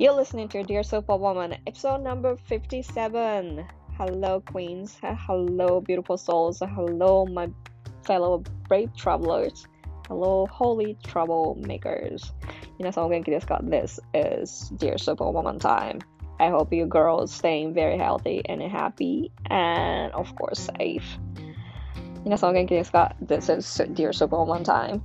You're listening to Dear Superwoman, episode number 57. Hello, queens. Hello, beautiful souls. Hello, my fellow brave travelers. Hello, holy troublemakers. 皆さんお元気ですか ?This is Dear Superwoman time. I hope you girls staying very healthy and happy and of course safe. 皆さんお元気ですか ?This is Dear Superwoman time.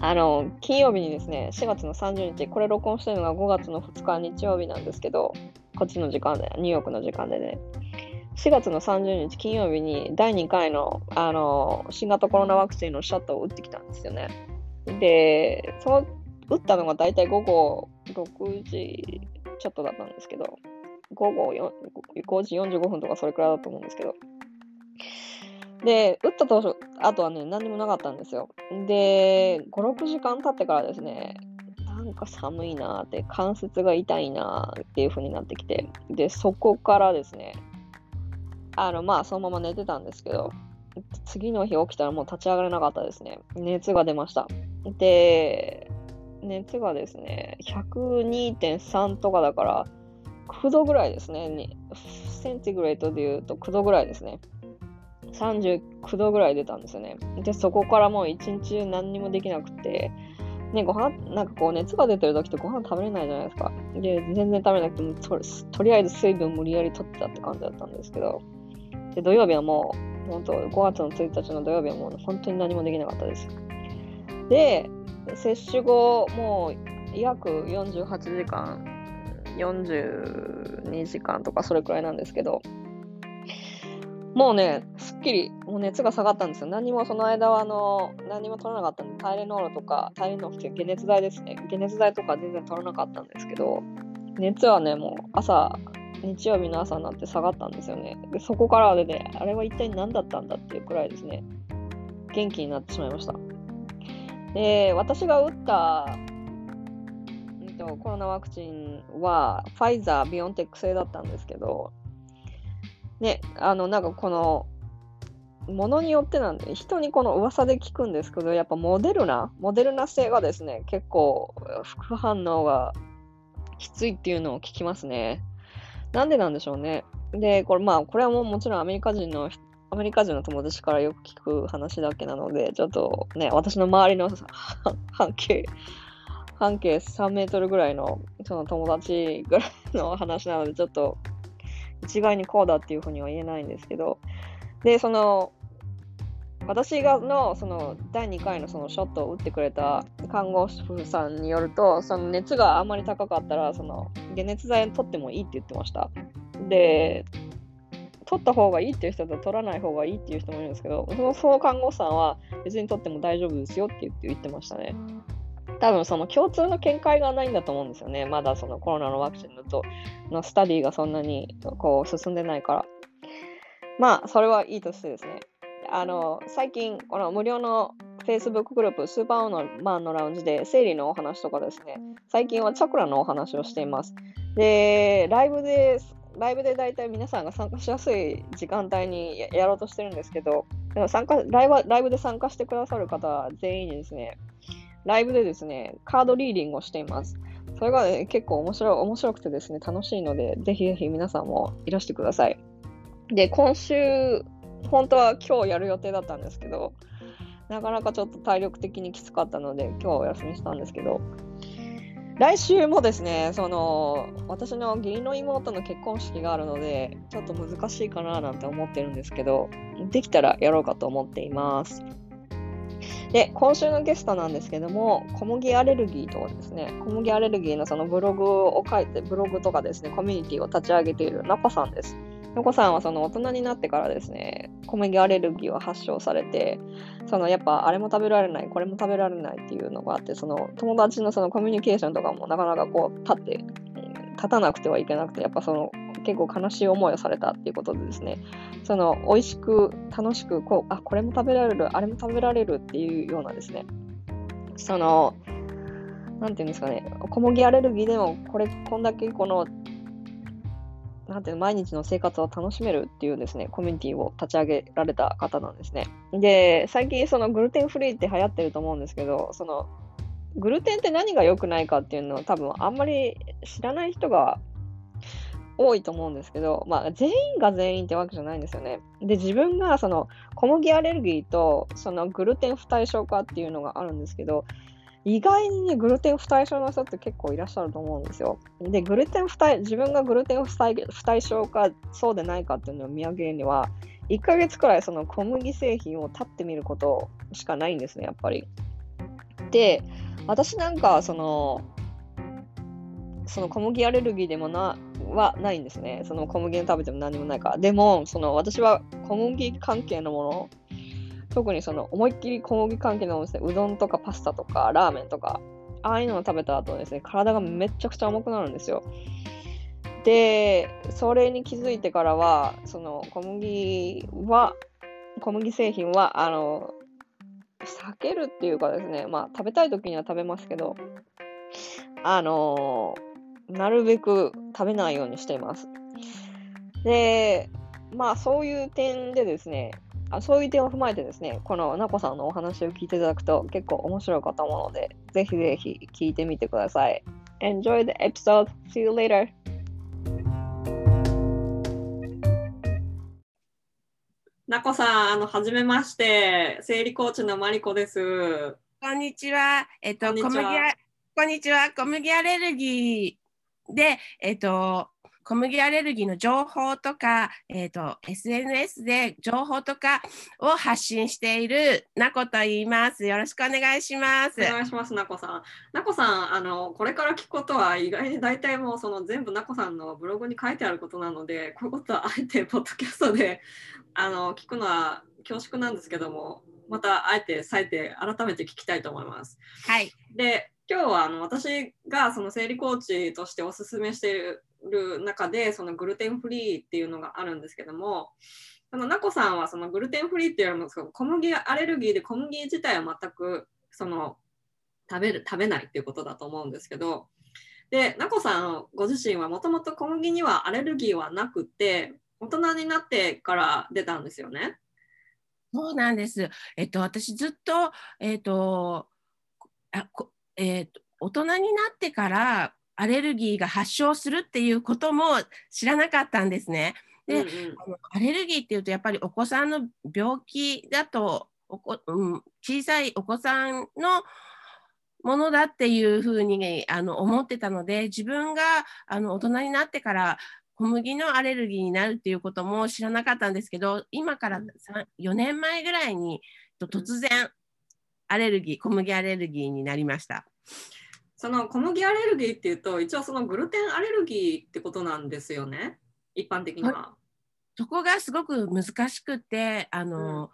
あの、金曜日にですね、4月の30日、これ録音してるのが5月の2日日曜日なんですけど、こっちの時間で、ニューヨークの時間でね、4月の30日金曜日に第2回のあの新型コロナワクチンのシャットを打ってきたんですよね。で、その打ったのが大体午後6時ちょっとだったんですけど、午後 5, 5時45分とかそれくらいだと思うんですけど、で、打った当初、あとはね、何にもなかったんですよ。で、5、6時間経ってからですね、なんか寒いなって、関節が痛いなっていう風になってきて、で、そこからですね、あの、まあ、そのまま寝てたんですけど、次の日起きたらもう立ち上がれなかったですね。熱が出ました。で、熱がですね、102.3とかだから、9度ぐらいですね。センチグレートで言うと9度ぐらいですね。39度ぐらい出たんですよね。で、そこからもう一日中何にもできなくて、ね、ご飯、なんかこう熱が出てる時ってご飯食べれないじゃないですか。で、全然食べなくてもと、とりあえず水分無理やり取ってたって感じだったんですけど、で、土曜日はもう、本当5月の1日の土曜日はもう本当に何もできなかったです。で、接種後、もう約48時間、42時間とかそれくらいなんですけど、もうね、すっきり、もう熱が下がったんですよ。何もその間は、あの、何も取らなかったんで、タイレノールとか、タイレノールって解熱剤ですね。解熱剤とか全然取らなかったんですけど、熱はね、もう朝、日曜日の朝になって下がったんですよね。で、そこからでね、あれは一体何だったんだっていうくらいですね、元気になってしまいました。で、私が打った、コロナワクチンは、ファイザー、ビオンテック製だったんですけど、ね、あの、なんかこの、ものによってなんで、人にこの噂で聞くんですけど、やっぱモデルナ、モデルナ製がですね、結構副反応がきついっていうのを聞きますね。なんでなんでしょうね。で、これまあ、これはもうもちろんアメリカ人の、アメリカ人の友達からよく聞く話だけなので、ちょっとね、私の周りの半径、半径3メートルぐらいのその友達ぐらいの話なので、ちょっと一概にこうだっていうふうには言えないんですけど、で、その、私がのその第2回のそのショットを打ってくれた看護師さんによると、その熱があんまり高かったら、その解熱剤取ってもいいって言ってました。で、取った方がいいっていう人と取らない方がいいっていう人もいるんですけど、そのその看護師さんは別に取っても大丈夫ですよって言って言ってましたね。多分その共通の見解がないんだと思うんですよね。まだそのコロナのワクチンのとのスタディがそんなにこう進んでないから。まあ、それはいいとしてですね。あの、最近、この無料の Facebook グループ、スーパーオーナーマンのラウンジで生理のお話とかですね、最近はチャクラのお話をしています。で、ライブで、ライブで大体皆さんが参加しやすい時間帯にやろうとしてるんですけど、でも参加ライブライブで参加してくださる方全員にですね、ライブでですね、カードリーディングをしています。それが、ね、結構面白い、面白くてですね、楽しいので、ぜひぜひ皆さんもいらしてください。で、今週、本当は今日やる予定だったんですけど、なかなかちょっと体力的にきつかったので、今日はお休みしたんですけど、来週もですね、その、私の義理の妹の結婚式があるので、ちょっと難しいかななんて思ってるんですけど、できたらやろうかと思っています。で、今週のゲストなんですけども、小麦アレルギーとかですね、小麦アレルギーのそのブログを書いて、ブログとかですね、コミュニティを立ち上げているナコさんです。ナコさんはその大人になってからですね、小麦アレルギーを発症されて、そのやっぱあれも食べられない、これも食べられないっていうのがあって、その友達のそのコミュニケーションとかもなかなかこう立って、立たなくてはいけなくて、やっぱその結構悲しい思いをされたっていうことでですね、その美味しく楽しくこう、あ、これも食べられる、あれも食べられるっていうようなですね、その、なんていうんですかね、小麦アレルギーでもこれ、こんだけこの、なんていうの毎日の生活を楽しめるっていうですね、コミュニティを立ち上げられた方なんですね。で、最近そのグルテンフリーって流行ってると思うんですけど、そのグルテンって何が良くないかっていうのを多分あんまり知らない人が多いと思うんですけど、まあ、全員が全員ってわけじゃないんですよね。で、自分がその小麦アレルギーとそのグルテン不対症化っていうのがあるんですけど、意外にね、グルテン不対症の人って結構いらっしゃると思うんですよ。で、グルテン不対、自分がグルテン不対不対症かそうでないかっていうのを見上げるには、1ヶ月くらいその小麦製品を立ってみることしかないんですね、やっぱり。で、私なんか、その、その小麦アレルギーでもな、はないんですね。その小麦を食べても何もないから。でも、その私は小麦関係のもの、特にその思いっきり小麦関係のものですね、うどんとかパスタとかラーメンとか、ああいうのを食べた後ですね、体がめちゃくちゃ重くなるんですよ。で、それに気づいてからは、その小麦は、小麦製品は、あの、避けるっていうかですね、まあ食べたい時には食べますけど、あのなるべく食べないようにしています。で、まあそういう点でですね、あそういう点を踏まえてですね、このなこさんのお話を聞いていただくと結構面白いかと思うので、ぜひぜひ聞いてみてください。Enjoy the episode. See you later. なこさん、あの、はじめまして。生理コーチのマリコです。こんにちは。えっと、小麦こんにちは。小麦アレルギーで、えっと、小麦アレルギーの情報とか、えっと、SNS で情報とかを発信しているなこと言います。よろしくお願いします。お願いします、なこさん。なこさん、あの、これから聞くことは意外に大体もうその全部なこさんのブログに書いてあることなので、こういうことはあえてポッドキャストで あの聞くのは恐縮なんですけども、またあえて再て改めて聞きたいと思います。はい。で、今日はあの私がその生理コーチとしておすすめしているる中でそのグルテンフリーっていうのがあるんですけどもあのなこさんはそのグルテンフリーっていうのも小麦アレルギーで小麦自体は全くその食べる食べないっていうことだと思うんですけどでなこさんご自身はもともと小麦にはアレルギーはなくて大人になってから出たんですよね？そうなんです。えっと私ずっとえっとあこえっと大人になってからアレルギーが発症するっていうことも知らなかったんですね。で、うんうん、あのアレルギーっていうとやっぱりお子さんの病気だとおこ、うん、小さいお子さんのものだっていうふうにあの思ってたので自分があの大人になってから小麦のアレルギーになるっていうことも知らなかったんですけど今から4年前ぐらいに突然アレルギー小麦アレルギーになりました。その小麦アレルギーっていうと一応そのグルテンアレルギーってことなんですよね一般的には。そこがすごく難しくてあの、うん、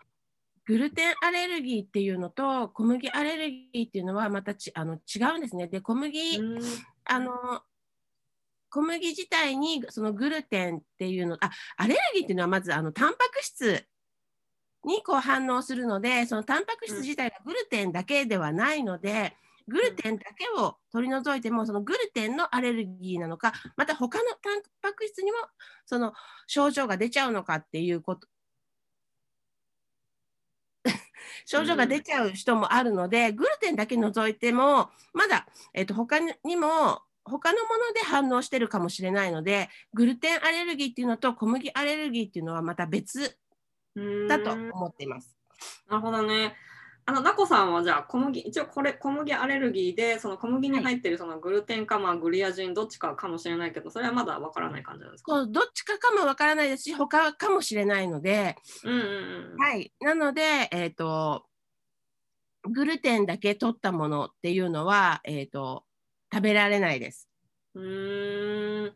グルテンアレルギーっていうのと小麦アレルギーっていうのはまたちあの違うんですね。で小麦、うん、あの小麦自体にそのグルテンっていうのあアレルギーっていうのはまずあのタンパク質にこう反応するのでそのタンパク質自体がグルテンだけではないので、グルテンだけを取り除いてもそのグルテンのアレルギーなのかまた他のタンパク質にもその症状が出ちゃうのかっていうこと 症状が出ちゃう人もあるので、グルテンだけ除いてもまだ、えーと、他にも他のもので反応してるかもしれないのでグルテンアレルギーっていうのと小麦アレルギーっていうのはまた別だと思っています。なるほどね。あの、なこさんはじゃあ小麦、一応これ小麦アレルギーで、その小麦に入ってるそのグルテンか、まあ、グリアジンどっちかかもしれないけど、それはまだわからない感じなんですか？どっちかかもわからないですし、他かもしれないので、うんうんうん、はい。なので、えっ、ー、と、グルテンだけ取ったものっていうのは、えっ、ー、と、食べられないです。うん。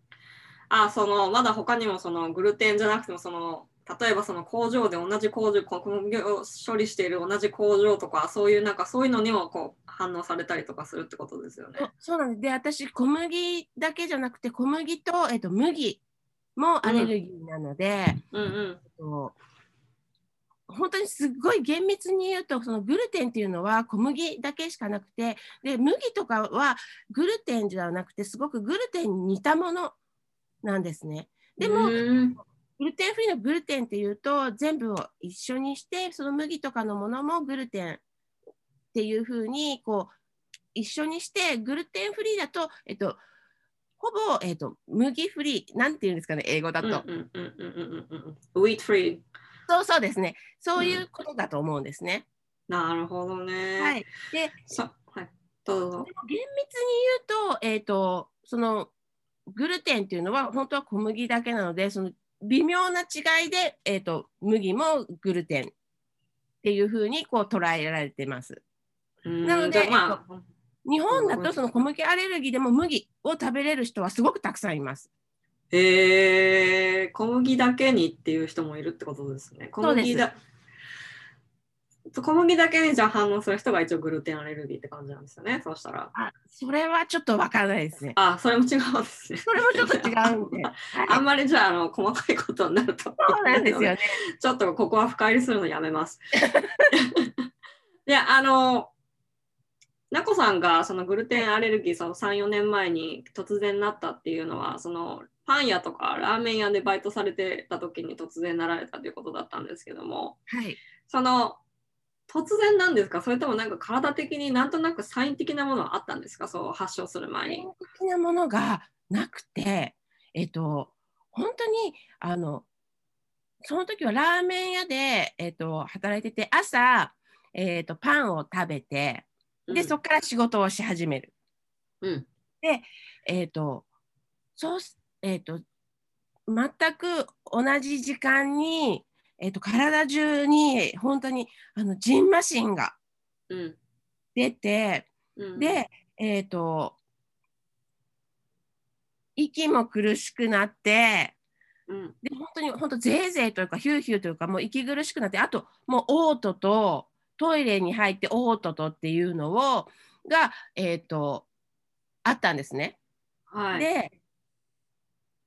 あ、その、まだ他にもそのグルテンじゃなくても、その、例えばその工場で同じ工場小麦を処理している同じ工場とかそういうなんかそういうのにもこう反応されたりとかするってことですよね。そうなんですで私小麦だけじゃなくて小麦と,、えっと麦もアレルギーなので、うんうんうん本当にすごい厳密に言うとそのグルテンっていうのは小麦だけしかなくてで麦とかはグルテンではなくてすごくグルテンに似たものなんですね。でもグルテンフリーのグルテンっていうと全部を一緒にしてその麦とかのものもグルテンっていうふうにこう一緒にしてグルテンフリーだと、えっと、ほぼ、えっと、麦フリーなんていうんですかね英語だと、うんうんうんうんうんうんうん。wheat free。そうそうですねそういうことだと思うんですね。なるほどね。はい、でさはい。どうぞ。厳密に言うと,、えっとそのグルテンっていうのは本当は小麦だけなのでその微妙な違いで、えっと麦もグルテンっていうふうにこう捉えられてます。なのでまあ、日本だとその小麦アレルギーでも麦を食べれる人はすごくたくさんいます。えー、小麦だけにっていう人もいるってことですね。小麦だ小麦だけにじゃあ反応する人が一応グルテンアレルギーって感じなんですよね。そうしたら。あそれはちょっとわからないですね。あ、それも違うんですね。それもちょっと違うんで。は いあんまりじゃああの細かいことになると。そうなんですよね。ちょっとここは深入りするのやめます。いや、あの、なこさんがそのグルテンアレルギーその3、4年前に突然なったっていうのは、そのパン屋とかラーメン屋でバイトされてた時に突然なられたということだったんですけども、はい。その突然なんですか？それともなんか体的になんとなくサイン的なものはあったんですか？そう発症する前に。的なものがなくて、えっと、本当にあのその時はラーメン屋で、えっと、働いてて朝、えっと、パンを食べてで、そこから仕事をし始める。うん。えっとそうすえっと全く同じ時間に、えっと、体中に本当にあのジンマシンがうん。出て、うん、で、えっ、と、息も苦しくなって、うん、で本当に本当ぜいぜいというかヒューヒューというかもう息苦しくなってあともう嘔吐とトイレに入って嘔吐とっていうのをが、えー、とあったんですね。はい。で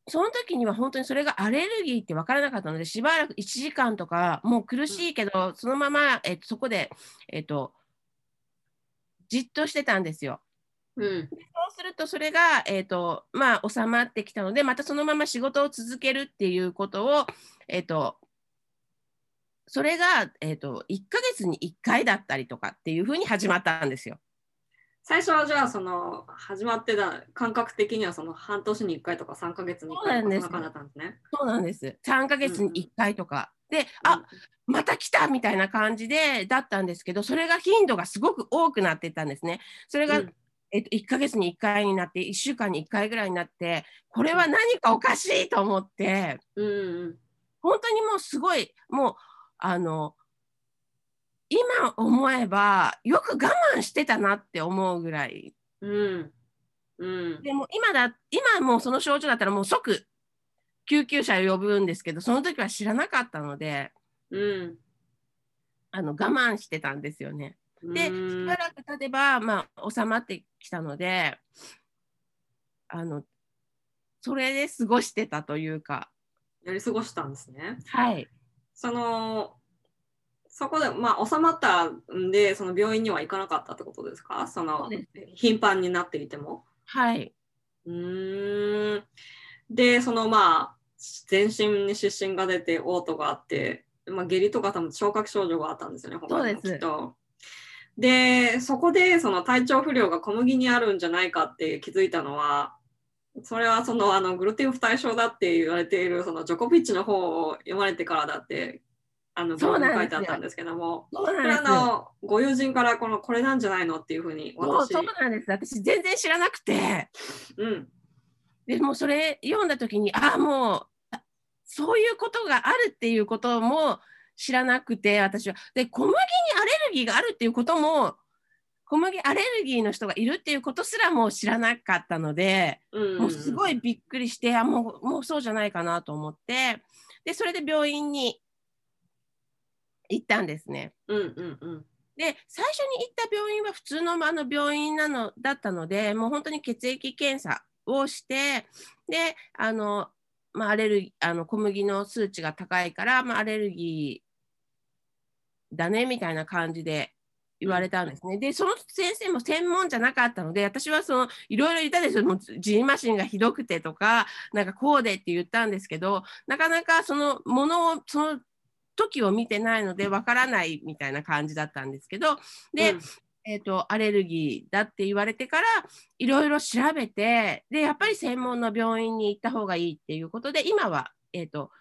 その時には本当にそれがアレルギーって分からなかったのでしばらく1時間とかもう苦しいけど、そのまま、えーとそこで、えー、とじっとしてたんですよ。うん。そうするとそれが、えーとまあ、収まってきたのでまたそのまま仕事を続けるっていうことを、えー、とそれが、えー、と1ヶ月に1回だったりとかっていうふうに始まったんですよ。最初はじゃあその始まってた感覚的にはその半年に1回とか3ヶ月に1回とかそんな感じだったんですね。そうなんです。3ヶ月に1回とか、であまた来たみたいな感じでだったんですけどそれが頻度がすごく多くなってたんですね。それが、うん。えっと、1ヶ月に1回になって1週間に1回ぐらいになってこれは何かおかしいと思って。うんうん。本当にもうすごいもうあの今思えばよく我慢してたなって思うぐらい。うん。うん。でも今だ今もうその症状だったらもう即救急車を呼ぶんですけどその時は知らなかったのでうん。あの我慢してたんですよね。でうん。しばらく経てば、まあ、収まってきたのであのそれで過ごしてたというか。やり過ごしたんですね。はい。そのそこでまあ収まったんでその病院には行かなかったってことですか？そその頻繁になっていても？はい。うーんでそのまあ全身に湿疹が出て嘔吐があって、まあ、下痢とか多分聴覚症状があったんですよね他にもきっと。でそこでその体調不良が小麦にあるんじゃないかって気づいたのはそれはそのあのグルテン不対症だって言われているそのジョコビッチの方を読まれてからだってあのブログに書いてあったんですけども。そうこれあ。のご友人からこのこれなんじゃないのっていうふうにそう私そうなんです。私全然知らなくて、うん。でもうそれ読んだ時に、ああもうあそういうことがあるっていうことも知らなくて、私は。で小麦にアレルギーがあるっていうことも、小麦アレルギーの人がいるっていうことすらもう知らなかったので、うん。もうすごいびっくりして、あもうもうそうじゃないかなと思って、でそれで病院に行ったんですね。うんうんうんで最初に行った病院は普通のあの病院なのだったのでもう本当に血液検査をしてであの、まあ、アレルギーあの小麦の数値が高いから、まあ、アレルギーだねみたいな感じで言われたんですね。でその先生も専門じゃなかったので私はそのいろいろ言ったんですよもうジンマシンがひどくてとかなんかこうでって言ったんですけどなかなかそのものをその時を見てないのでわからないみたいな感じだったんですけどで、うんえーと、アレルギーだって言われてからいろいろ調べてでやっぱり専門の病院に行った方がいいっていうことで今は、えーと、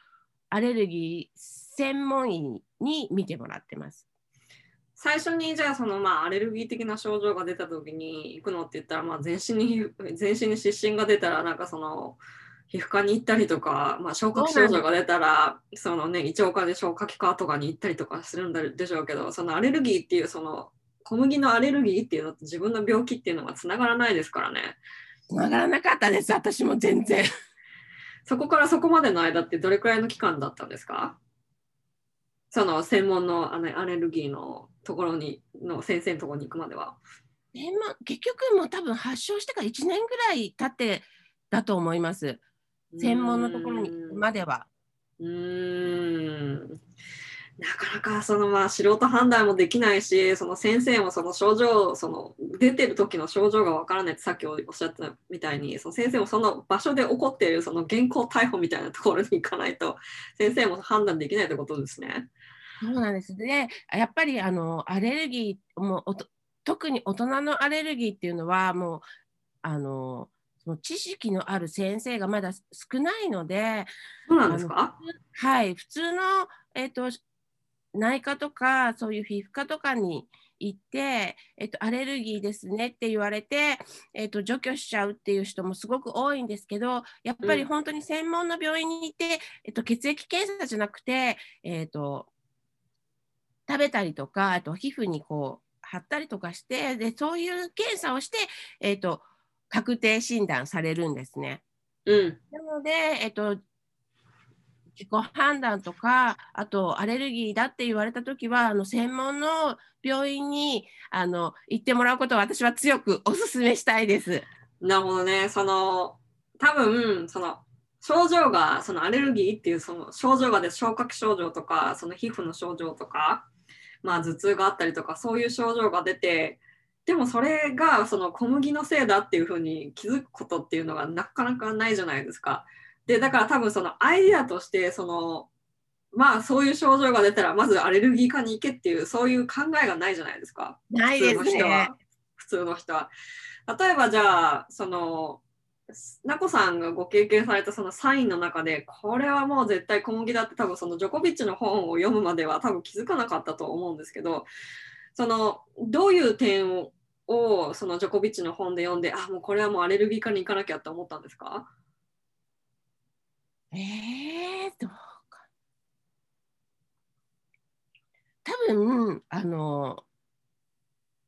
アレルギー専門医に見てもらってます。最初にじゃあそのまあアレルギー的な症状が出た時に行くのって言ったらまあ全身に全身に湿疹が出たらなんかその皮膚科に行ったりとか、まあ、消化器症状が出たらそのね胃腸科で消化器科とかに行ったりとかするんでしょうけどそのアレルギーっていうその小麦のアレルギーっていうのと自分の病気っていうのがつながらないですからね。つながらなかったです私も全然。そこからそこまでの間ってどれくらいの期間だったんですか？その専門のあのアレルギーのところにの先生のところに行くまでは。えま、結局もう多分発症してから1年ぐらい経ってだと思います。専門のところにまでは。うんなかなかそのまあ素人判断もできないしその先生もその症状その出てる時の症状がわからないってさっきおっしゃったみたいにその先生もその場所で起こっているその現行逮捕みたいなところに行かないと先生も判断できないってことですね。そうなんですでやっぱりあのアレルギーも特に大人のアレルギーっていうのはもうあのその知識のある先生がまだ少ないので、そうなんですか？はい、普通の、えーと、内科とかそういう皮膚科とかに行って、えっと、アレルギーですねって言われて、えっと、除去しちゃうっていう人もすごく多いんですけどやっぱり本当に専門の病院に行って、うん、えっと、血液検査じゃなくて、えっと、食べたりとかあと皮膚にこう貼ったりとかしてでそういう検査をして、えっと、確定診断されるんですね。うん、なので、えっと、自己判断とかあとアレルギーだって言われた時はあの専門の病院にあの行ってもらうことを私は強くお勧めしたいです。なるほどね。その多分その症状がそのアレルギーっていうその症状がで消化器症状とかその皮膚の症状とか、まあ、頭痛があったりとかそういう症状が出てでもそれがその小麦のせいだっていうふうに気づくことっていうのがなかなかないじゃないですか。でだから多分そのアイデアとしてそのまあそういう症状が出たらまずアレルギー科に行けっていうそういう考えがないじゃないですか。ないですね。普通の人は。例えばじゃあそのなこさんがご経験されたそのサインの中でこれはもう絶対小麦だって多分そのジョコビッチの本を読むまでは多分気づかなかったと思うんですけどそのどういう点ををそのジョコビッチの本で読んであもうこれはもうアレルギー科に行かなきゃって思ったんですか？えー、どうか多分あの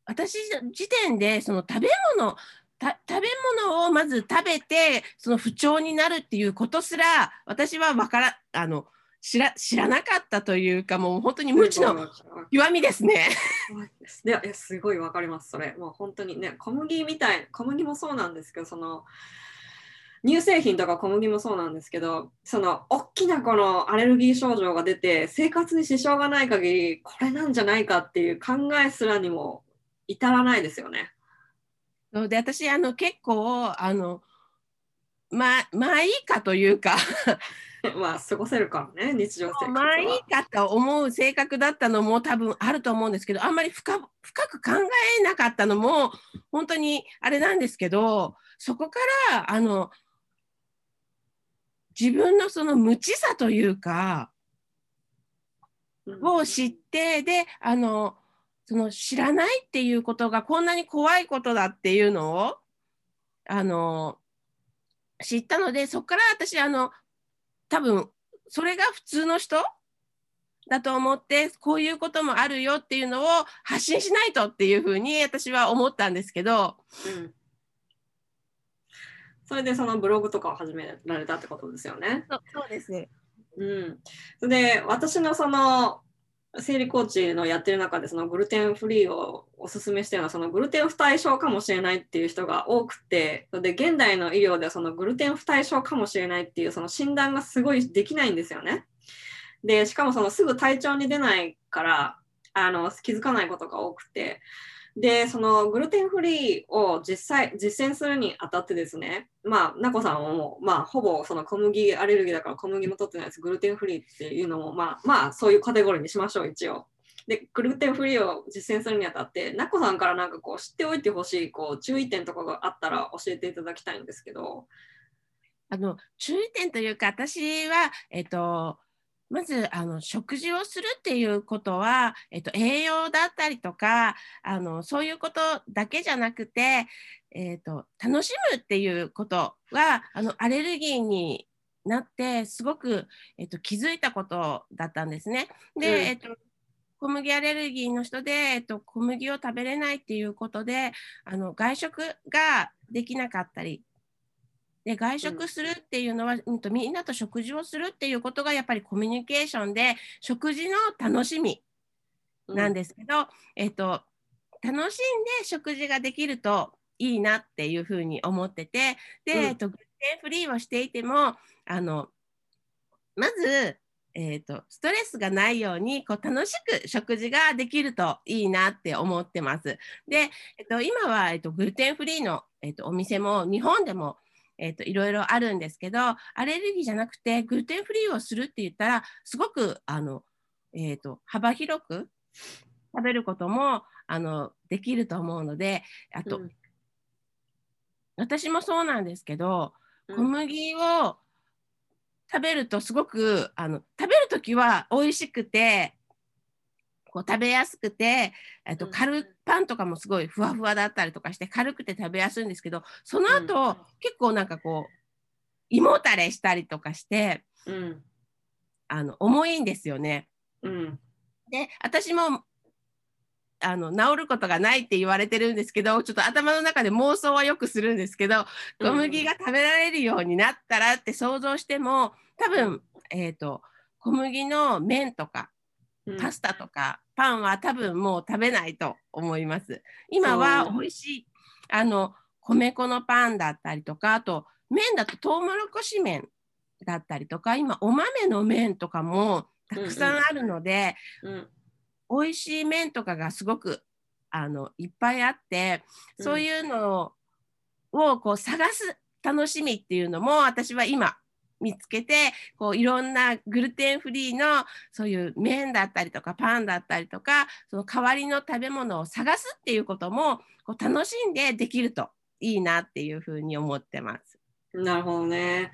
私時点でその食べ物食べ物をまず食べてその不調になるっていうことすら私は分からあの知ら知らなかったというかもう本当に無知の弱みですね。いやすごいわかりますそれもう本当にね小麦みたい小麦もそうなんですけどその乳製品とか小麦もそうなんですけどその大きなこのアレルギー症状が出て生活に支障がない限りこれなんじゃないかっていう考えすらにも至らないですよね。で私あの結構あのままあいいかというか まあ過ごせるからね日常生活まあいいかと思う性格だったのも多分あると思うんですけどあんまり深深く考えなかったのも本当にあれなんですけどそこからあの自分のその無知さというかを知ってであのその知らないっていうことがこんなに怖いことだっていうのをあの知ったのでそこから私あの多分それが普通の人だと思ってこういうこともあるよっていうのを発信しないとっていうふうに私は思ったんですけど、うん、それでそのブログとかを始められたってことですよね。そうです。ね、うん、で私のその生理コーチのやってる中でそのグルテンフリーをおすすめしてるのはそのグルテン不対症かもしれないっていう人が多くてで現代の医療ではそのグルテン不対症かもしれないっていうその診断がすごいできないんですよね。でしかもそのすぐ体調に出ないからあの気づかないことが多くてで、そのグルテンフリーを実際実践するにあたってですね、まあ、なこさんはもう、まあ、ほぼその小麦アレルギーだから小麦も取ってないです、グルテンフリーっていうのも、まあ、まあ、そういうカテゴリーにしましょう、一応。でグルテンフリーを実践するにあたってなこさんからなんかこう知っておいてほしいこう注意点とかがあったら教えていただきたいんですけど。あの注意点というか私は、えっと、まずあの食事をするっていうことは、えっと、栄養だったりとかあのそういうことだけじゃなくて、えっと、楽しむっていうことはあのアレルギーになってすごく、えっと、気づいたことだったんですね。で、うん、えっと小麦アレルギーの人で、えっと、小麦を食べれないっていうことであの外食ができなかったりで外食するっていうのは、うん、とみんなと食事をするっていうことがやっぱりコミュニケーションで食事の楽しみなんですけど、うん、えっと、楽しんで食事ができるといいなっていうふうに思っててで、うん、えっと、グルテンフリーをしていてもあのまずえーと、ストレスがないようにこう楽しく食事ができるといいなって思ってます。で、えっと、今は、えっと、グルテンフリーの、えっと、お店も日本でも、えっと、いろいろあるんですけどアレルギーじゃなくてグルテンフリーをするって言ったらすごくあの、えっと、幅広く食べることもあのできると思うのであと、うん、私もそうなんですけど小麦を、食べるとすごくあの食べる時は美味しくてこう食べやすくて、えっと、軽パンとかもすごいふわふわだったりとかして軽くて食べやすいんですけどその後、うん、結構なんかこう胃もたれしたりとかして、うん、あの重いんですよね。うん、で私もあの治ることがないって言われてるんですけどちょっと頭の中で妄想はよくするんですけど小麦が食べられるようになったらって想像しても多分、えーと、小麦の麺とかパスタとかパンは多分もう食べないと思います。今は美味しいあの米粉のパンだったりとかあと麺だとトウモロコシ麺だったりとか今お豆の麺とかもたくさんあるので、うんうん。美味しい麺とかがすごくあのいっぱいあってそういうのをこう探す楽しみっていうのも私は今見つけてこういろんなグルテンフリーのそういう麺だったりとかパンだったりとかその代わりの食べ物を探すっていうこともこう楽しんでできるといいなっていうふうに思ってます。なるほどね。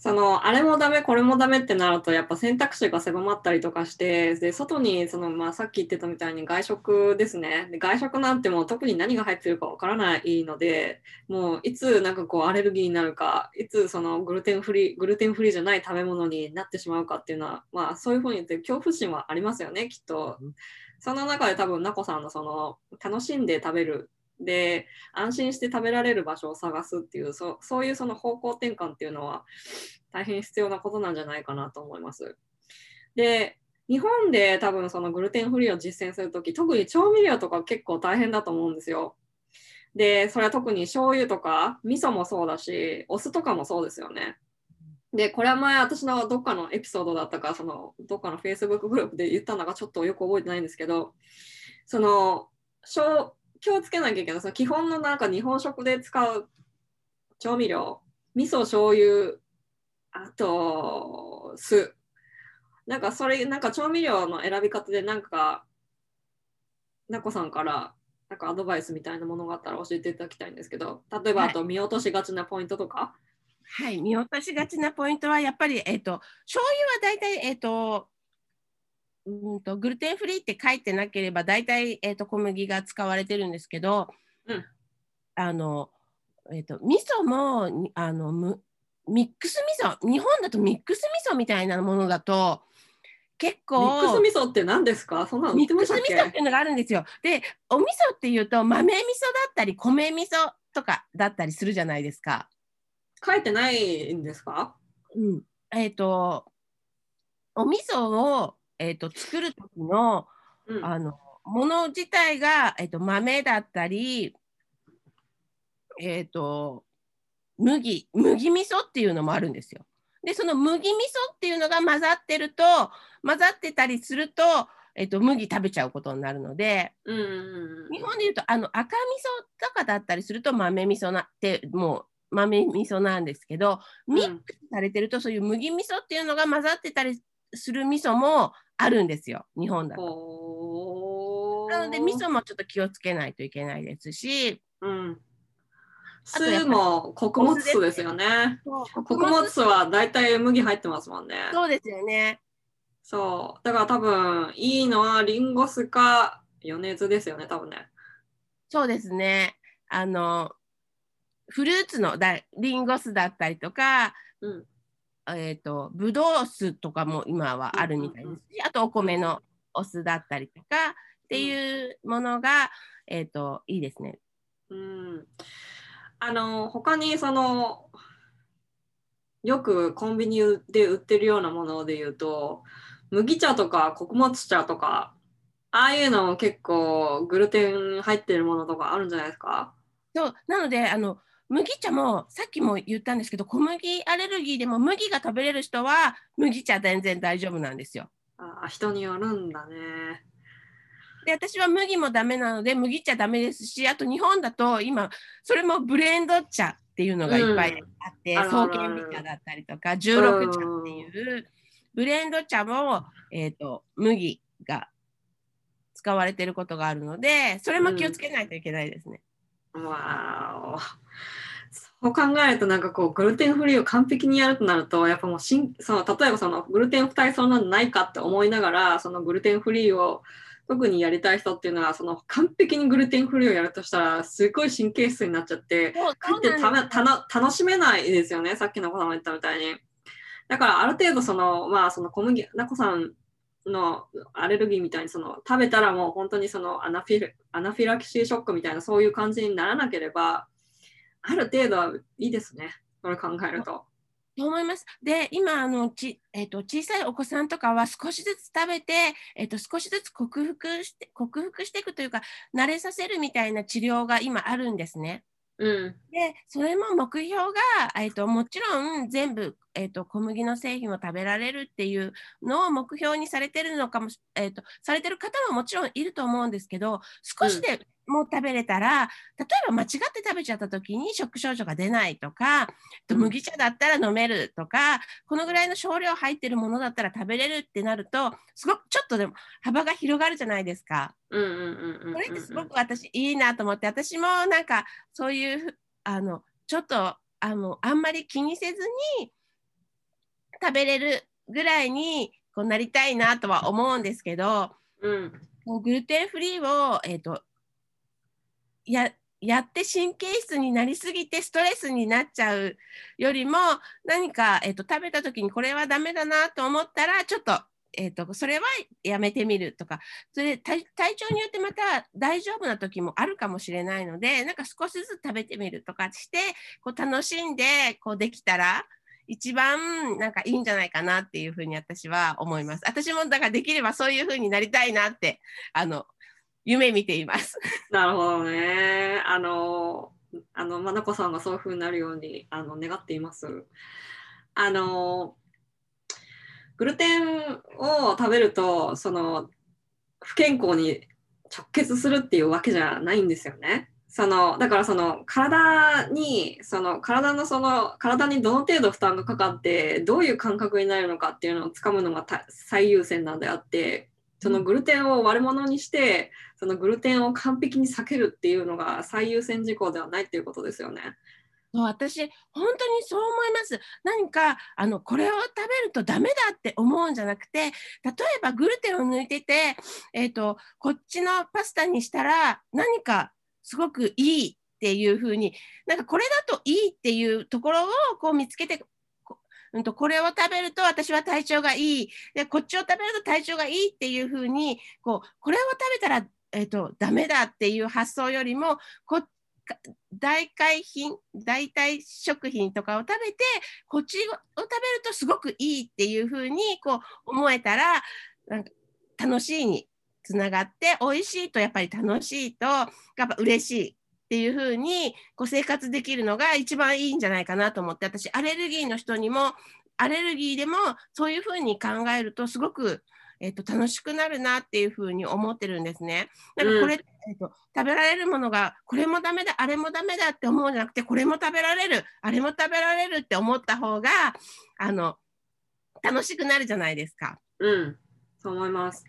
そのあれもダメこれもダメってなるとやっぱ選択肢が狭まったりとかしてで外にその、まあ、さっき言ってたみたいに外食ですねで外食なんてもう特に何が入ってるかわからないのでもういつなんかこうアレルギーになるかいつそのグルテンフリーグルテンフリーじゃない食べ物になってしまうかっていうのは、まあ、そういうふうに言って恐怖心はありますよねきっと。その中で多分なこさんのその楽しんで食べるで安心して食べられる場所を探すっていうそそういうその方向転換っていうのは大変必要なことなんじゃないかなと思います。で日本で多分そのグルテンフリーを実践する時特に調味料とか結構大変だと思うんですよ。でそれは特に醤油とか味噌もそうだしお酢とかもそうですよね。でこれは前私のどっかのエピソードだったかそのどっかの Facebook グループで言ったのかちょっとよく覚えてないんですけどその気をつけなきゃいけないその基本のなんか日本食で使う調味料味噌醤油あと酢なんかそれなんか調味料の選び方でなんかなこさんからなんかアドバイスみたいなものがあったら教えていただきたいんですけど例えばあと見落としがちなポイントとか、はい、はい、見落としがちなポイントはやっぱり、えーと、醤油は大体、えーとうんとグルテンフリーって書いてなければ大体、えーと、小麦が使われてるんですけど、うん、あの、えーと、味噌もあのむミックス味噌日本だとミックス味噌みたいなものだと結構ミックス味噌って何ですか？そんなのミックス味噌っていうのがあるんですよ。でお味噌っていうと豆味噌だったり米味噌とかだったりするじゃないですか。書いてないんですか？うん。えっ、ー、とお味噌をえーと、作る時の,、うん、あのもの自体が、えーと、豆だったり、えーと、麦麦味噌っていうのもあるんですよ。でその麦味噌っていうのが混ざってると混ざってたりすると,、えー、と麦食べちゃうことになるので、うんうんうん、日本でいうとあの赤味噌とかだったりすると豆味噌なってもう豆味噌なんですけどミックスされてるとそういう麦味噌っていうのが混ざってたりする味噌もあるんですよ日本だと。なので味噌もちょっと気をつけないといけないですしうん。酢も穀物酢ですよね。穀物酢は大体麦入ってますもんね。そうですよね。そう。だから多分いいのはリンゴ酢か米津ですよね、多分ね。そうですね。あのフルーツのだリンゴ酢だったりとか、うん。えっ、とブドウ酢とかも今はあるみたいですし、あとお米のお酢だったりとかっていうものが、えっ、といいですね。うん。あの、他にその、よくコンビニで売ってるようなもので言うと、麦茶とか穀物茶とか、ああいうのも結構グルテン入ってるものとかあるんじゃないですか？そうなのであの麦茶もさっきも言ったんですけど小麦アレルギーでも麦が食べれる人は麦茶全然大丈夫なんですよ。あー人によるんだね。で私は麦もダメなので麦茶ダメですしあと日本だと今それもブレンド茶っていうのがいっぱいあって、うん創建美茶だったりとか16茶っていうブレンド茶も、えー、と麦が使われてることがあるのでそれも気をつけないといけないですね。わーお。そう考えるとなんかこうグルテンフリーを完璧にやるとなるとやっぱもうしんその例えばそのグルテン不耐そうなのないかって思いながらそのグルテンフリーを特にやりたい人っていうのはその完璧にグルテンフリーをやるとしたらすごい神経質になっちゃってかえってためたの楽しめないですよねさっきの子さんも言ったみたいに。だからある程度そのまあその小麦なこさんのアレルギーみたいにその食べたらもう本当にそのアナフィルアナフィラキシーショックみたいなそういう感じにならなければある程度はいいですねそれ考えると。と思います。で、今あのち、えーと、小さいお子さんとかは少しずつ食べて、えーと、少しずつ克服して克服していくというか慣れさせるみたいな治療が今あるんですね。うんでそれも目標が、えー、ともちろん全部、えー、と小麦の製品を食べられるっていうのを目標にされてるのかもし、えー、とされてる方ももちろんいると思うんですけど少しでも食べれたら、例えば間違って食べちゃった時に食症状が出ないとか、とうん。麦茶だったら飲めるとかこのぐらいの少量入ってるものだったら食べれるってなるとすごくちょっとでも幅が広がるじゃないですか。うんうんうんうんうんこれってすごく私いいなと思って私もなんかそういうあのちょっとあのあんまり気にせずに食べれるぐらいにこうなりたいなとは思うんですけどうん。もうグルテンフリーを、えー、とややって神経質になりすぎてストレスになっちゃうよりも何か、えー、と食べた時にこれはダメだなと思ったらちょっと,、えー、とそれはやめてみるとかそれ体調によってまた大丈夫な時もあるかもしれないのでなんか少しずつ食べてみるとかしてこう楽しんでこうできたら一番なんかいいんじゃないかなっていうふうに私は思います。私もだからできればそういうふうになりたいなってあの夢見ています。なるほどね。あの、あの、まなこさんがそういう風になるようにあの願っています。あの、グルテンを食べると、その、不健康に直結するっていうわけじゃないんですよね。そのだからその体にその体のその体にどの程度負担がかかってどういう感覚になるのかっていうのをつかむのがた最優先なんであってそのグルテンを悪者にしてそのグルテンを完璧に避けるっていうのが最優先事項ではないっていうことですよね。私本当にそう思います何かあのこれを食べるとダメだって思うんじゃなくて例えばグルテンを抜いてて、えーと、こっちのパスタにしたら何かすごくいいっていう風になんかこれだといいっていうところをこう見つけてこ,、うん、とこれを食べると私は体調がいい。でこっちを食べると体調がいいっていう風にこうこれを食べたら、えーと、ダメだっていう発想よりもこ代替品代替食品とかを食べてこっちを食べるとすごくいいっていう風にこう思えたらなんか楽しいにつながって美味しいとやっぱり楽しいとやっぱ嬉しいっていう風にこう生活できるのが一番いいんじゃないかなと思って私アレルギーの人にもアレルギーでもそういう風に考えるとすごくえっと、楽しくなるなっていうふうに思ってるんですね。だからこれ、うん、えっと、食べられるものがこれもダメだあれもダメだって思うんじゃなくてこれも食べられるあれも食べられるって思った方があの楽しくなるじゃないですか。うん、そう思います。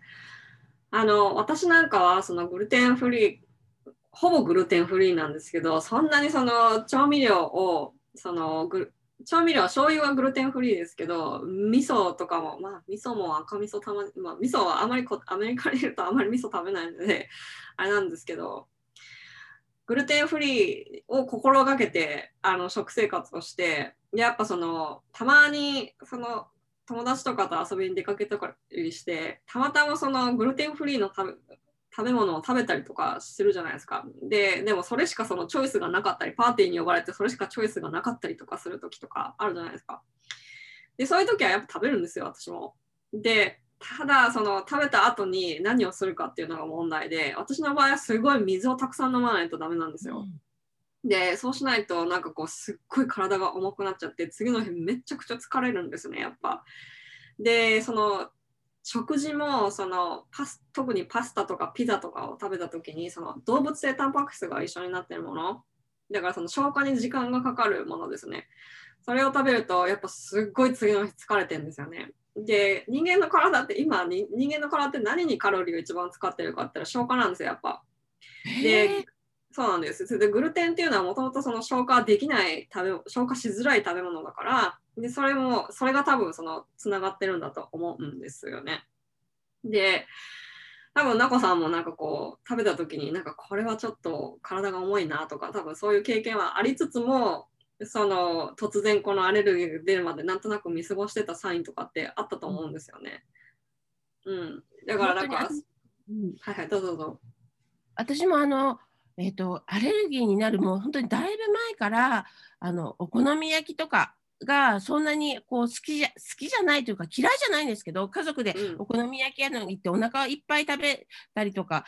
あの、私なんかはそのグルテンフリー、ほぼグルテンフリーなんですけど、そんなにその調味料を、そのグ調味料、醤油はグルテンフリーですけど、味噌とかも、まあ、味噌も赤味噌たま、まあ、味噌はあまりこアメリカにいるとあまり味噌食べないので、あれなんですけど、グルテンフリーを心がけてあの食生活をして、やっぱその、たまにその友達とかと遊びに出かけたりして、たまたまそのグルテンフリーの食べ食べ物を食べたりとかするじゃないですか。で、でもそれしかそのチョイスがなかったり、パーティーに呼ばれてそれしかチョイスがなかったりとかする時とかあるじゃないですか。で、そういう時はやっぱ食べるんですよ、私も。で、ただ、その食べた後に何をするかっていうのが問題で、私の場合はすごい水をたくさん飲まないとダメなんですよ。で、そうしないとなんかこうすっごい体が重くなっちゃって、次の日めちゃくちゃ疲れるんですね、やっぱ。で、その食事もそのパス特にパスタとかピザとかを食べた時にその動物性タンパク質が一緒になってるもの。だからその消化に時間がかかるものですね。それを食べるとやっぱすっごい次の日疲れてるんですよね。で人間の体って今に人間の体って何にカロリーを一番使ってるかって言ったら消化なんですよやっぱ。でそうなんですそれでグルテンっていうのはもともとその消化できない食べ消化しづらい食べ物だからでそれもそれが多分そのつながってるんだと思うんですよね。で多分なこさんもなんかこう食べた時になんかこれはちょっと体が重いなとか多分そういう経験はありつつもその突然このアレルギーが出るまでなんとなく見過ごしてたサインとかってあったと思うんですよね。うん、だからなんか、うんはいはいどうぞどうぞ。私もあの、えー、とアレルギーになるもう本当にだいぶ前からあのお好み焼きとかがそんなにこう好きじゃ好きじゃないというか嫌いじゃないんですけど家族でうん。お好み焼き屋に行ってお腹いっぱい食べたりとか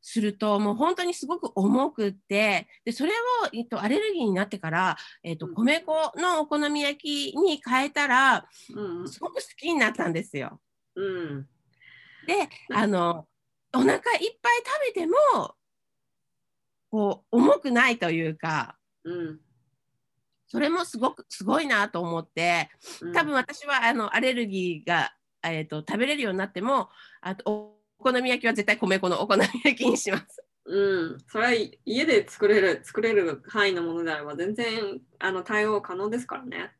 するともう本当にすごく重くってでそれを、えっと、アレルギーになってから、えっと、うん。米粉のお好み焼きに変えたらうん。すごく好きになったんですよ。うん。であのお腹いっぱい食べてもこう重くないというかうんそれもすごくすごいなと思ってうん多分私はあのアレルギーが、えー、と食べれるようになってもあとおお好み焼きは絶対米粉のお好み焼きにします。うん、それは家で作れる作れる範囲のものであれば全然あの対応可能ですからね。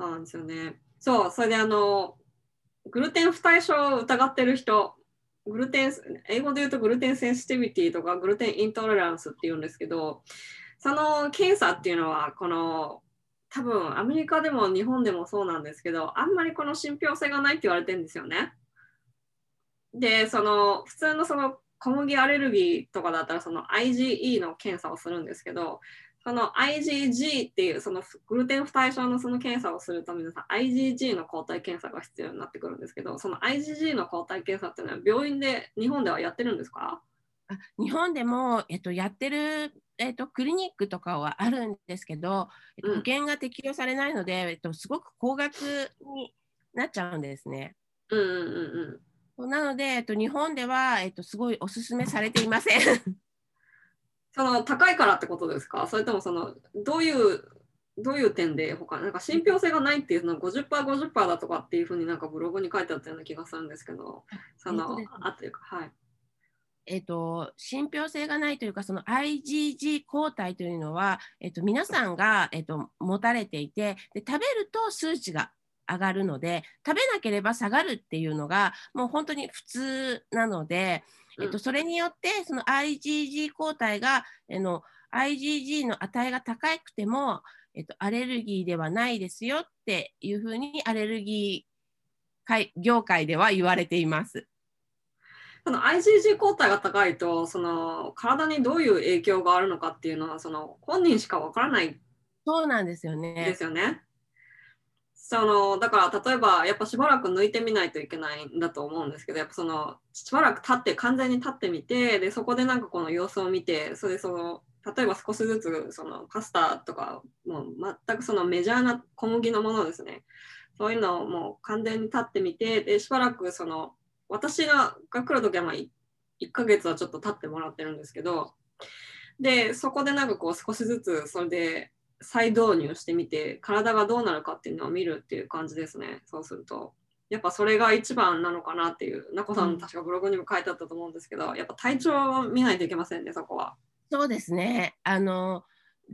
そうなんですよね。そう、それであの、グルテン不対症を疑ってる人、グルテン、英語で言うとグルテンセンシティビティとかグルテンイントレランスって言うんですけど、その検査っていうのは、この、多分アメリカでも日本でもそうなんですけど、あんまりこの信憑性がないって言われてるんですよね。で、その普通のその小麦アレルギーとかだったらその IgE の検査をするんですけど、その IgG っていうそのグルテン不対症のその検査をするためにさ IgG の抗体検査が必要になってくるんですけど、その IgG の抗体検査っていうのは病院で日本ではやってるんですか？あ日本でも、えっと、やってる、えっと、クリニックとかはあるんですけど、えっと、うん保険が適用されないので、えっと、すごく高額になっちゃうんですね。うんうんうんなので、えっと、日本では、えっと、すごいおすすめされていません。その高いからってことですか？それともそのどういうどういう点で他なんか信憑性がないっていうの 50%50% 50%だとかっていうふうになんかブログに書いてあったような気がするんですけど、その、あっていうかはい。えっと、信憑性がないというか、その IgG 抗体というのは、えっと、皆さんが、えっと、持たれていてで、食べると数値が上がるので、食べなければ下がるっていうのが、もう本当に普通なので、えっと、うんそれによって、その IgG 抗体が、あの IgG の値が高くても、えっと、アレルギーではないですよっていうふうに、アレルギー界業界では言われています。その IgG 抗体が高いとその体にどういう影響があるのかっていうのはその本人しかわからないそうなんですよでね。すよね。そのだから例えばやっぱしばらく抜いてみないといけないんだと思うんですけどやっぱそのしばらく経って完全に立ってみてでそこでなんかこの様子を見てそれでその例えば少しずつそのパスタとかもう全くそのメジャーな小麦のものですね。そういうのをもう完全に立ってみてでしばらくその私が来る時はまあ1ヶ月はちょっと経ってもらってるんですけどでそこでなんかこう少しずつそれで再導入してみて体がどうなるかっていうのを見るっていう感じですねそうするとやっぱそれが一番なのかなっていう、なこさうんん確かブログにも書いてあったと思うんですけど、やっぱ体調を見ないといけませんね、そこは。そうですね。あの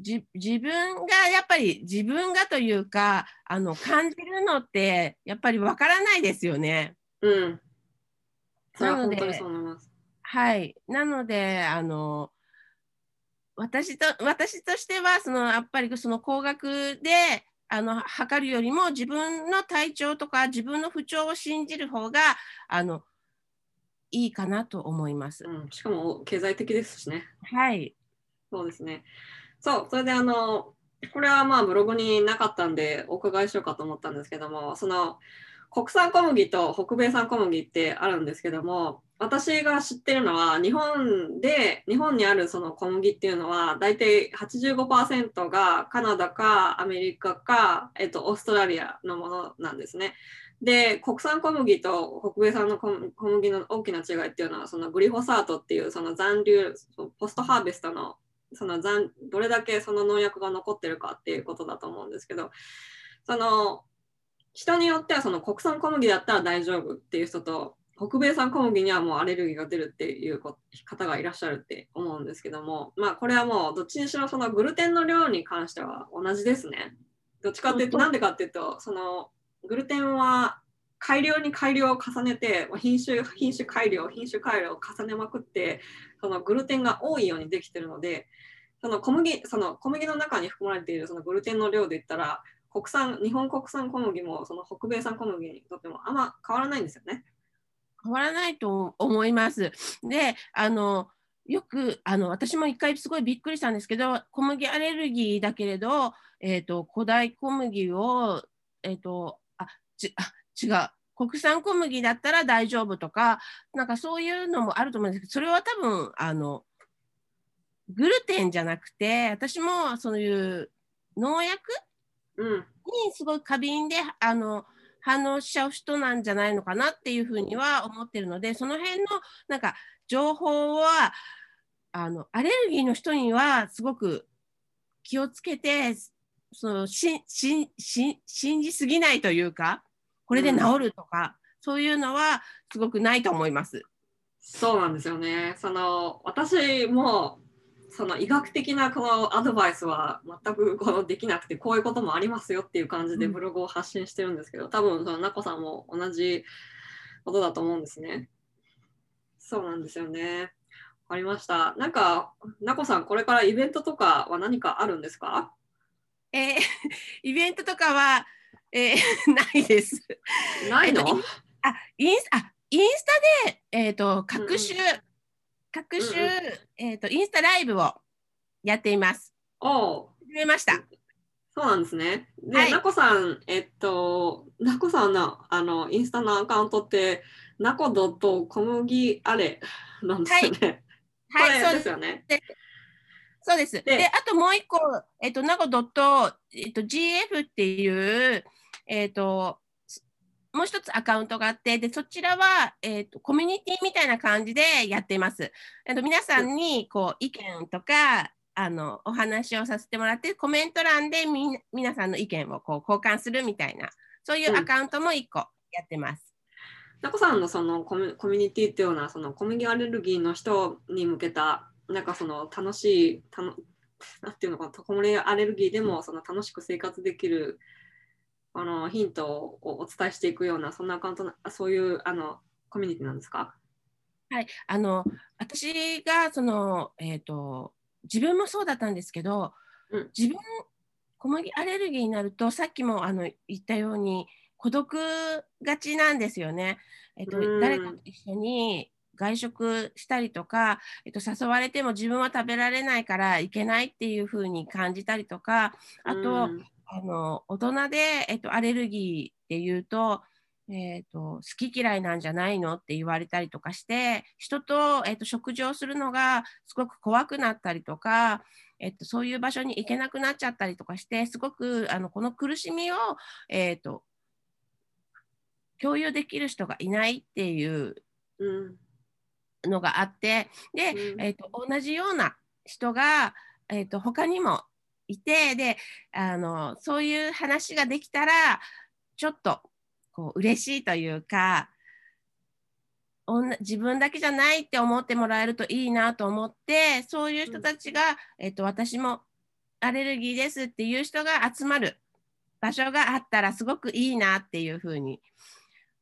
じ自分がやっぱり自分がというかあの感じるのってやっぱりわからないですよね。うん。それは本当にそう思います。はい。なのであの私と私としてはそのやっぱりその高額であの測るよりも自分の体調とか自分の不調を信じる方があのいいかなと思います。うん、しかも経済的ですしね。はい。そうですね。そう、それであの、これはまあブログになかったんでお伺いしようかと思ったんですけども、その国産小麦と北米産小麦ってあるんですけども、私が知ってるのは日本で、日本にあるその小麦っていうのは大体85%がカナダかアメリカか、えっと、オーストラリアのものなんですね。で、国産小麦と北米産の小麦の大きな違いっていうのは、そのグリホサートっていうその残留、ポストハーベストのその残どれだけその農薬が残ってるかっていうことだと思うんですけど、その人によってはその国産小麦だったら大丈夫っていう人と、北米産小麦にはもうアレルギーが出るっていうこ方がいらっしゃるって思うんですけども、まあこれはもうどっちにしろそのグルテンの量に関しては同じですね。どっちかっていうと、なんでかっていうと、そのグルテンは改良に改良を重ねて、品種、品種改良、品種改良を重ねまくって、そのグルテンが多いようにできてるので、その小麦、その小麦の中に含まれているそのグルテンの量で言ったら、国産、日本国産小麦もその北米産小麦にとってもあんま変わらないんですよね。変わらないと思います。で、あのよくあの私も一回すごいびっくりしたんですけど、小麦アレルギーだけれど、えっ、と古代小麦をえっ、とあちあ違う。国産小麦だったら大丈夫とか、なんかそういうのもあると思うんですけど、それは多分あのグルテンじゃなくて、私もそういう農薬うん。にすごい過敏であの反応しちゃう人なんじゃないのかなっていうふうには思ってるのでその辺のなんか情報はあのアレルギーの人にはすごく気をつけてそのししし信じすぎないというかこれで治るとか、そういうのはすごくないと思います。そうなんですよね。その私もその医学的なこのアドバイスは全くこのできなくてこういうこともありますよっていう感じでうんブログを発信してるんですけど、多分そのなこさんも同じことだと思うんですね。そうなんですよね。わかりました。なんか、なこさん、これからイベントとかは何かあるんですか？えー イベントとかは、えー ないです。ないの、えっとあ、インスあインスタで、えっ、と、各種、各種、うんうんえっ、と、インスタライブをやっています。おう始めました。そうなんですね。で、はいなこさん、えっと、なこさんのあのインスタのアカウントって、なこ小麦あれなんですよね。はい、そうです。よね。そうです。でであともう一個、えっ、と、ナゴドット、えっ、と、GF っていう、えっ、と、もう一つアカウントがあって、で、そちらは、えっ、と、コミュニティみたいな感じでやっています。えっと、皆さんに、こう、意見とか、あの、お話をさせてもらって、コメント欄でみん皆さんの意見をこう交換するみたいな、そういうアカウントも一個やってます。なこさんのそのコミュコミュニティっていうのは、その小麦アレルギーの人に向けた、なんかその楽しい、たのなんていうのかな、小麦アレルギーでもその楽しく生活できるあのヒントをお伝えしていくような、そんなアカウントそういうあのコミュニティなんですか？はい、あの私がその、えー、と自分もそうだったんですけど、うん。自分小麦アレルギーになるとさっきもあの言ったように孤独がちなんですよね。えっとうん。誰かと一緒に外食したりとか、えっと、誘われても自分は食べられないから行けないっていう風に感じたりとかあと、うんあの大人で、えっと、アレルギーっていうと,、えっと好き嫌いなんじゃないのって言われたりとかして人と,、えっと食事をするのがすごく怖くなったりとか、えっと、そういう場所に行けなくなっちゃったりとかしてすごくあのこの苦しみを、えっと共有できる人がいないっていううん。のがあってで、うん。えー、と同じような人が、えー、と他にもいてであのそういう話ができたらちょっとこう嬉しいというか自分だけじゃないって思ってもらえるといいなと思ってそういう人たちが、えっと、私もアレルギーですっていう人が集まる場所があったらすごくいいなっていうふうに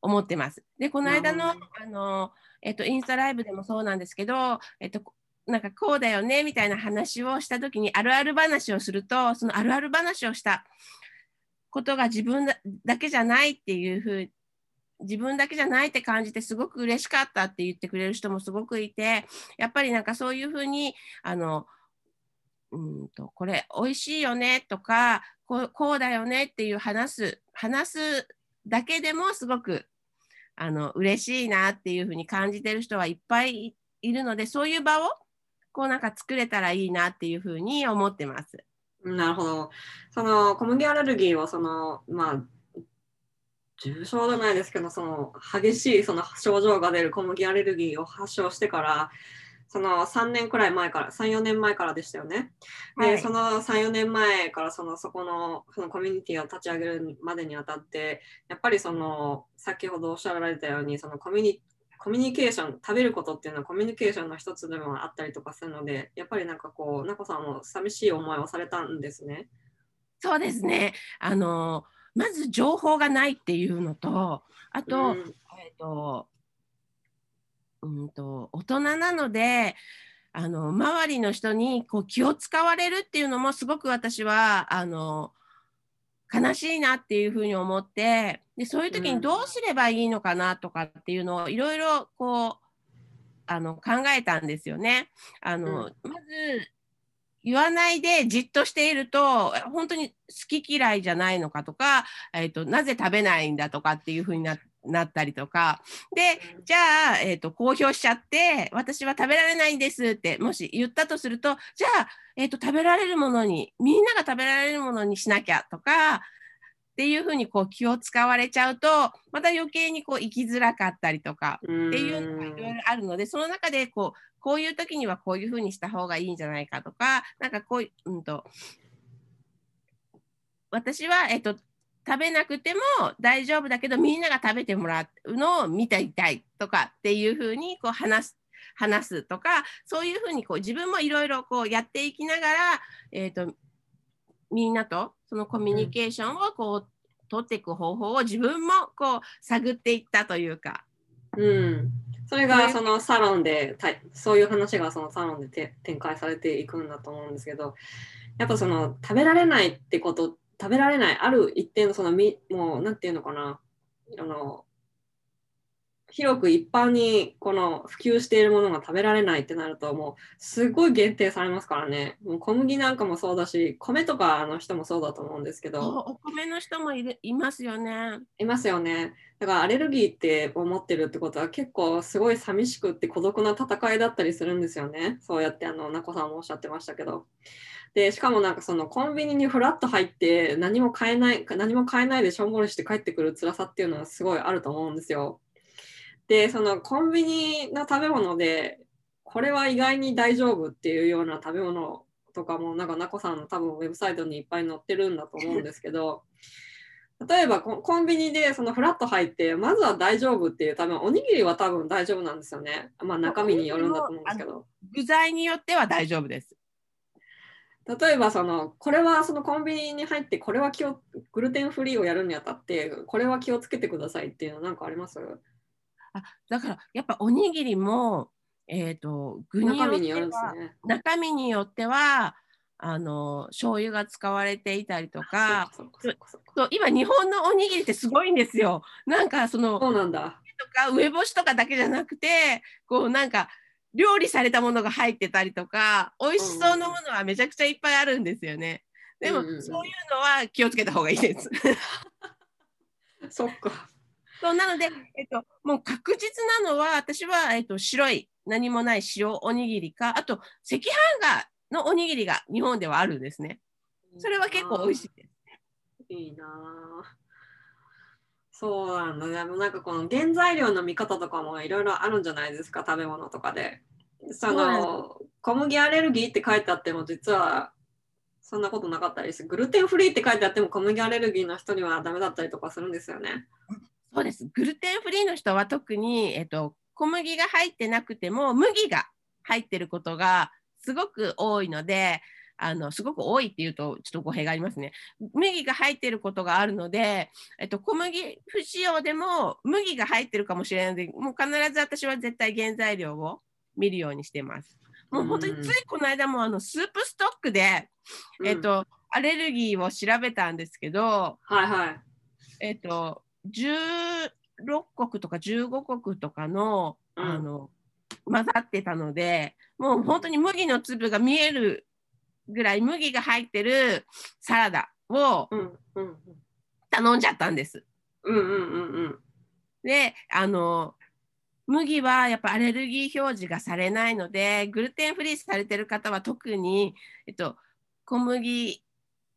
思ってます。でこの間のあの、えっと、インスタライブでもそうなんですけど、えっと、なんかこうだよねみたいな話をした時にあるある話をするとそのあるある話をしたことが自分だけじゃないっていうふう自分だけじゃないって感じてすごく嬉しかったって言ってくれる人もすごくいてやっぱりなんかそういうふうにあのうんとこれ美味しいよねとかこうこうだよねっていう話す話すだけでもすごくあの嬉しいなっていうふうに感じてる人はいっぱいいるのでそういう場をこうなんか作れたらいいなっていうふうに思ってます。なるほど。その小麦アレルギーをそのまあ重症じゃないですけどその激しいその症状が出る小麦アレルギーを発症してからその3年くらい前から34年前からでしたよね。で、はいその34年前からそのそこのそのコミュニティを立ち上げるまでにあたってやっぱりその先ほどおっしゃられたようにそのコミュニコミュニケーション食べることっていうのはコミュニケーションの一つでもあったりとかするのでやっぱりなんかこうなこさんも寂しい思いをされたんですね。そうですねあのまず情報がないっていうのとあと,、うんえっとうんと大人なのであの周りの人にこう気を使われるっていうのもすごく私はあの悲しいなっていうふうに思ってでそういう時うんにどうすればいいのかなとかっていうのをいろいろこうあの考えたんですよね。あのまず言わないでじっとしていると本当に好き嫌いじゃないのかとか、えー、となぜ食べないんだとかっていうふうにななったりとか。でじゃあ、えー、と公表しちゃって私は食べられないんですってもし言ったとするとじゃあ、えー、と食べられるものにみんなが食べられるものにしなきゃとかっていうふうにこう気を使われちゃうとまた余計にこう生きづらかったりとかっていうのがいろいろあるのでその中でこうこういう時にはこういうふうにした方がいいんじゃないかとかなんかこういう、うんと、私は、えっと、食べなくても大丈夫だけどみんなが食べてもらうのを見ていたいとかっていうふうにこう話す話すとかそういうふうにこう自分もいろいろやっていきながら、えー、とみんなとそのコミュニケーションをこう取っていく方法を自分もこう探っていったというか。うん、それがそのサロンでそういう話がそのサロンで展開されていくんだと思うんですけどやっぱその食べられないってこと食べられないある一定のそのみもうなんていうのかな。あの広く一般にこの普及しているものが食べられないってなるともうすごい限定されますからねもう小麦なんかもそうだし米とかの人もそうだと思うんですけどおお米の人もいるいますよね。いますよね。だからアレルギーって思ってるってことは結構すごい寂しくって孤独な戦いだったりするんですよね。そうやってあのなこさんもおっしゃってましたけど。でしかもなんかそのコンビニにフラッと入って何も買えない何も買えないでしょんぼりして帰ってくる辛さっていうのはすごいあると思うんですよ。でそのコンビニの食べ物でこれは意外に大丈夫っていうような食べ物とかもなんかなこさんの多分ウェブサイトにいっぱい載ってるんだと思うんですけど例えばココンビニでそのフラット入ってまずは大丈夫っていう多分おにぎりは多分大丈夫なんですよね。まあ中身によるんだと思うんですけど。具材によっては大丈夫です。例えばそのこれはそのコンビニに入ってこれは気をグルテンフリーをやるにあたってこれは気をつけてくださいっていうのなんかあります？あだからやっぱおにぎりも、えー、と具によ中身によってはね。中身によってはあの醤油が使われていたりとかそう今日本のおにぎりってすごいんですよ。なんかそのそうなんだ。とか梅干しとかだけじゃなくてこうなんか料理されたものが入ってたりとか美味しそうなものはめちゃくちゃいっぱいあるんですよね。でも、そういうのは気をつけた方がいいです。そっか。そうなので、えっと、もう確実なのは私は、えっと、白い何もない塩おにぎりかあと赤飯がのおにぎりが日本ではあるんですね。それは結構美味しいです。いいなぁそうなんだもなんかこの原材料の見方とかもいろいろあるんじゃないですか、食べ物とかで。その小麦アレルギーって書いてあっても実はそんなことなかったりして、グルテンフリーって書いてあっても小麦アレルギーの人にはダメだったりとかするんですよね。そうです。グルテンフリーの人は特に、えっと、小麦が入ってなくても麦が入ってることがすごく多いので、あのすごく多いっていうとちょっと語弊がありますね。麦が入ってることがあるので、えっと、小麦不使用でも麦が入ってるかもしれないので、もう必ず私は絶対原材料を見るようにしてます。もう本当についこの間もあのスープストックで、えっと、アレルギーを調べたんですけど、はいはい。えっと、16国とか15国とかの,、うん。あの混ざってたのでもう本当に麦の粒が見えるぐらい麦が入ってるサラダを頼んじゃったんです。うんうんうんうん。であの麦はやっぱアレルギー表示がされないのでグルテンフリーされてる方は特に、えっと、小麦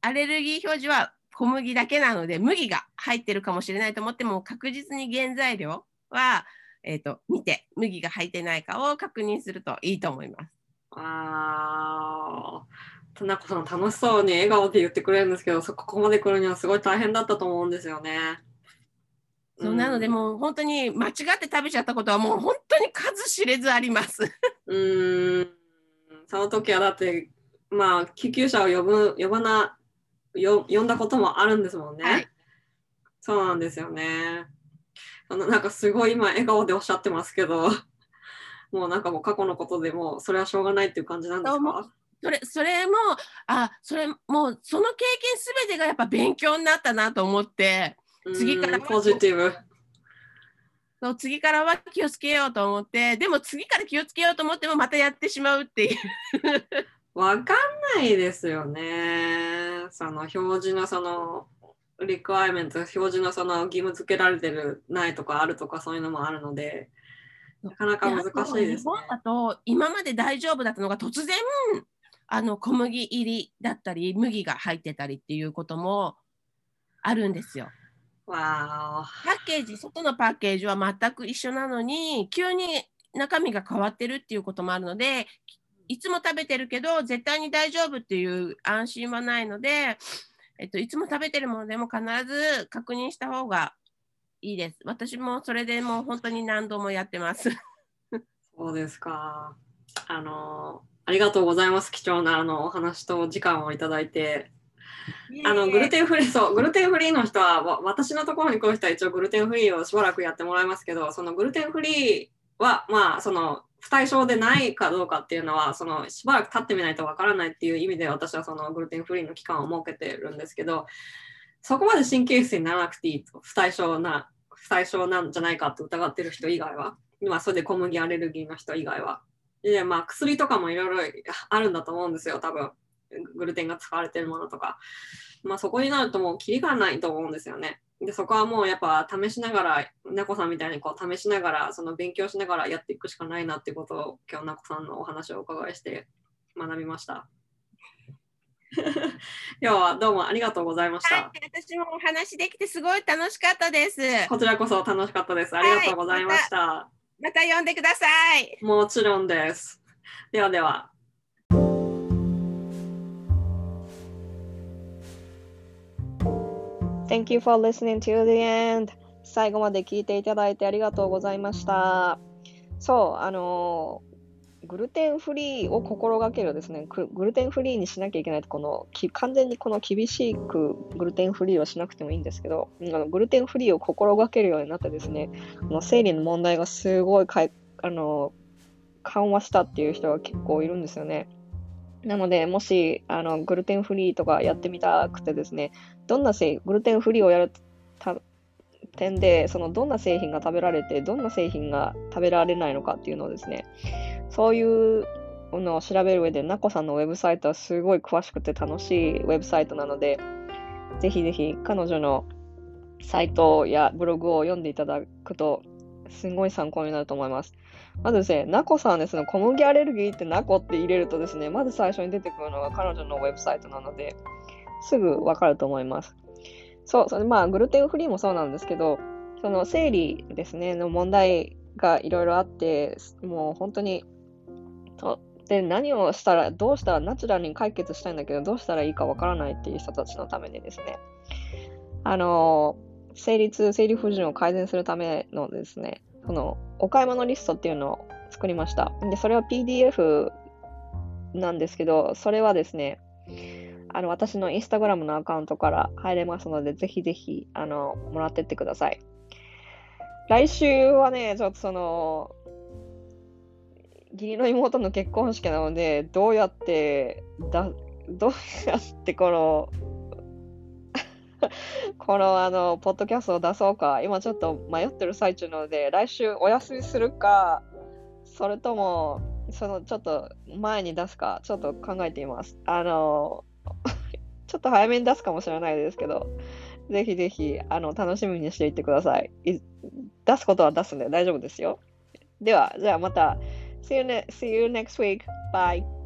アレルギー表示は小麦だけなので麦が入ってるかもしれないと思っても確実に原材料は、えっと、見て麦が入ってないかを確認するといいと思います。ああ、田中さん楽しそうに笑顔で言ってくれるんですけど、そここまで来るにはすごい大変だったと思うんですよね。そうなのでもう本当に間違って食べちゃったことはもう本当に数知れずあります。うーん、その時はだって、まあ、救急車を呼ぶ、呼ばな、よ呼んだこともあるんですもんね。はいそうなんですよね。あの、なんかすごい今笑顔でおっしゃってますけど、もうなんかもう過去のことでもうそれはしょうがないっていう感じなんですか？それそれもあそれもうその経験すべてがやっぱ勉強になったなと思って次からうんポジティブ。そう次からは気をつけようと思ってでも次から気をつけようと思ってもまたやってしまうっていうわかんないですよね。その表示のそのリクワイメント、表示のその義務付けられてるないとかあるとかそういうのもあるので、なかなか難しいですね日。本だと今まで大丈夫だったのが突然あの小麦入りだったり麦が入ってたりっていうこともあるんですよ。わパッケージ外のパッケージは全く一緒なのに急に中身が変わってるっていうこともあるのでいつも食べてるけど絶対に大丈夫っていう安心はないので、えっと、いつも食べてるものでも必ず確認した方がいいです。私もそれでもう本当に何度もやってます。ーそうですか。あの、ありがとうございます。貴重なあのお話と時間をいただいて。あのグルテンフリー、そう、グルテンフリーの人は、わ私のところに来る人は一応グルテンフリーをしばらくやってもらいますけど、そのグルテンフリーは、まあ、その不対症でないかどうかっていうのは、そのしばらく経ってみないとわからないっていう意味で私はそのグルテンフリーの期間を設けてるんですけど、そこまで神経質にならなくていいと、不対症な、不対症なんじゃないかって疑ってる人以外は、まあ、それで小麦アレルギーの人以外は。で、まあ、薬とかもいろいろあるんだと思うんですよ、多分。グルテンが使われてるものとか。まあそこになるともうキリがないと思うんですよね。で、そこはもうやっぱ試しながら、なこさんみたいにこう試しながら、その勉強しながらやっていくしかないなってことを今日なこさんのお話をお伺いして学びました。今日はどうもありがとうございました。はい、私もお話できてすごい楽しかったです。こちらこそ楽しかったです。ありがとうございました。また呼んでください。もちろんです。ではでは。Thank you for listening to the end. 最後まで聞いていただいてありがとうございました。そう、あのーグルテンフリーを心がけるですね、グルテンフリーにしなきゃいけないと、この完全にこの厳しくグルテンフリーをしなくてもいいんですけど、あのグルテンフリーを心がけるようになってですね、この生理の問題がすごいかいあの緩和したっていう人が結構いるんですよね。なので、もしあのグルテンフリーとかやってみたくてですね、どんな製グルテンフリーをやる点で、そのどんな製品が食べられて、どんな製品が食べられないのかっていうのをですね、そういうのを調べる上で、なこさんのウェブサイトはすごい詳しくて楽しいウェブサイトなので、ぜひぜひ彼女のサイトやブログを読んでいただくと、すごい参考になると思います。まずですね、なこさんですね、小麦アレルギーってなこって入れるとですね、まず最初に出てくるのが彼女のウェブサイトなので、すぐわかると思います。そう、それまあ、グルテンフリーもそうなんですけど、その生理ですね、の問題がいろいろあって、もう本当に、とで、何をしたら、どうしたらナチュラルに解決したいんだけど、どうしたらいいかわからないっていう人たちのためにですね、あの生理痛、生理不順を改善するためのですね、このお買い物リストっていうのを作りました。で、それは PDF なんですけど、それはですね、あの私のインスタグラムのアカウントから入れますので、ぜひぜひあのもらってってください。来週はね、ちょっとその、義理の妹の結婚式なので、どうやってだ、どうやってこの、このあの、ポッドキャストを出そうか、今ちょっと迷ってる最中なので、来週お休みするか、それとも、そのちょっと前に出すか、ちょっと考えています。あの、ちょっと早めに出すかもしれないですけど、ぜひぜひ、あの、楽しみにしていってください。い出すことは出すんで大丈夫ですよ。では、じゃあまた、See you, ne see you next week. Bye.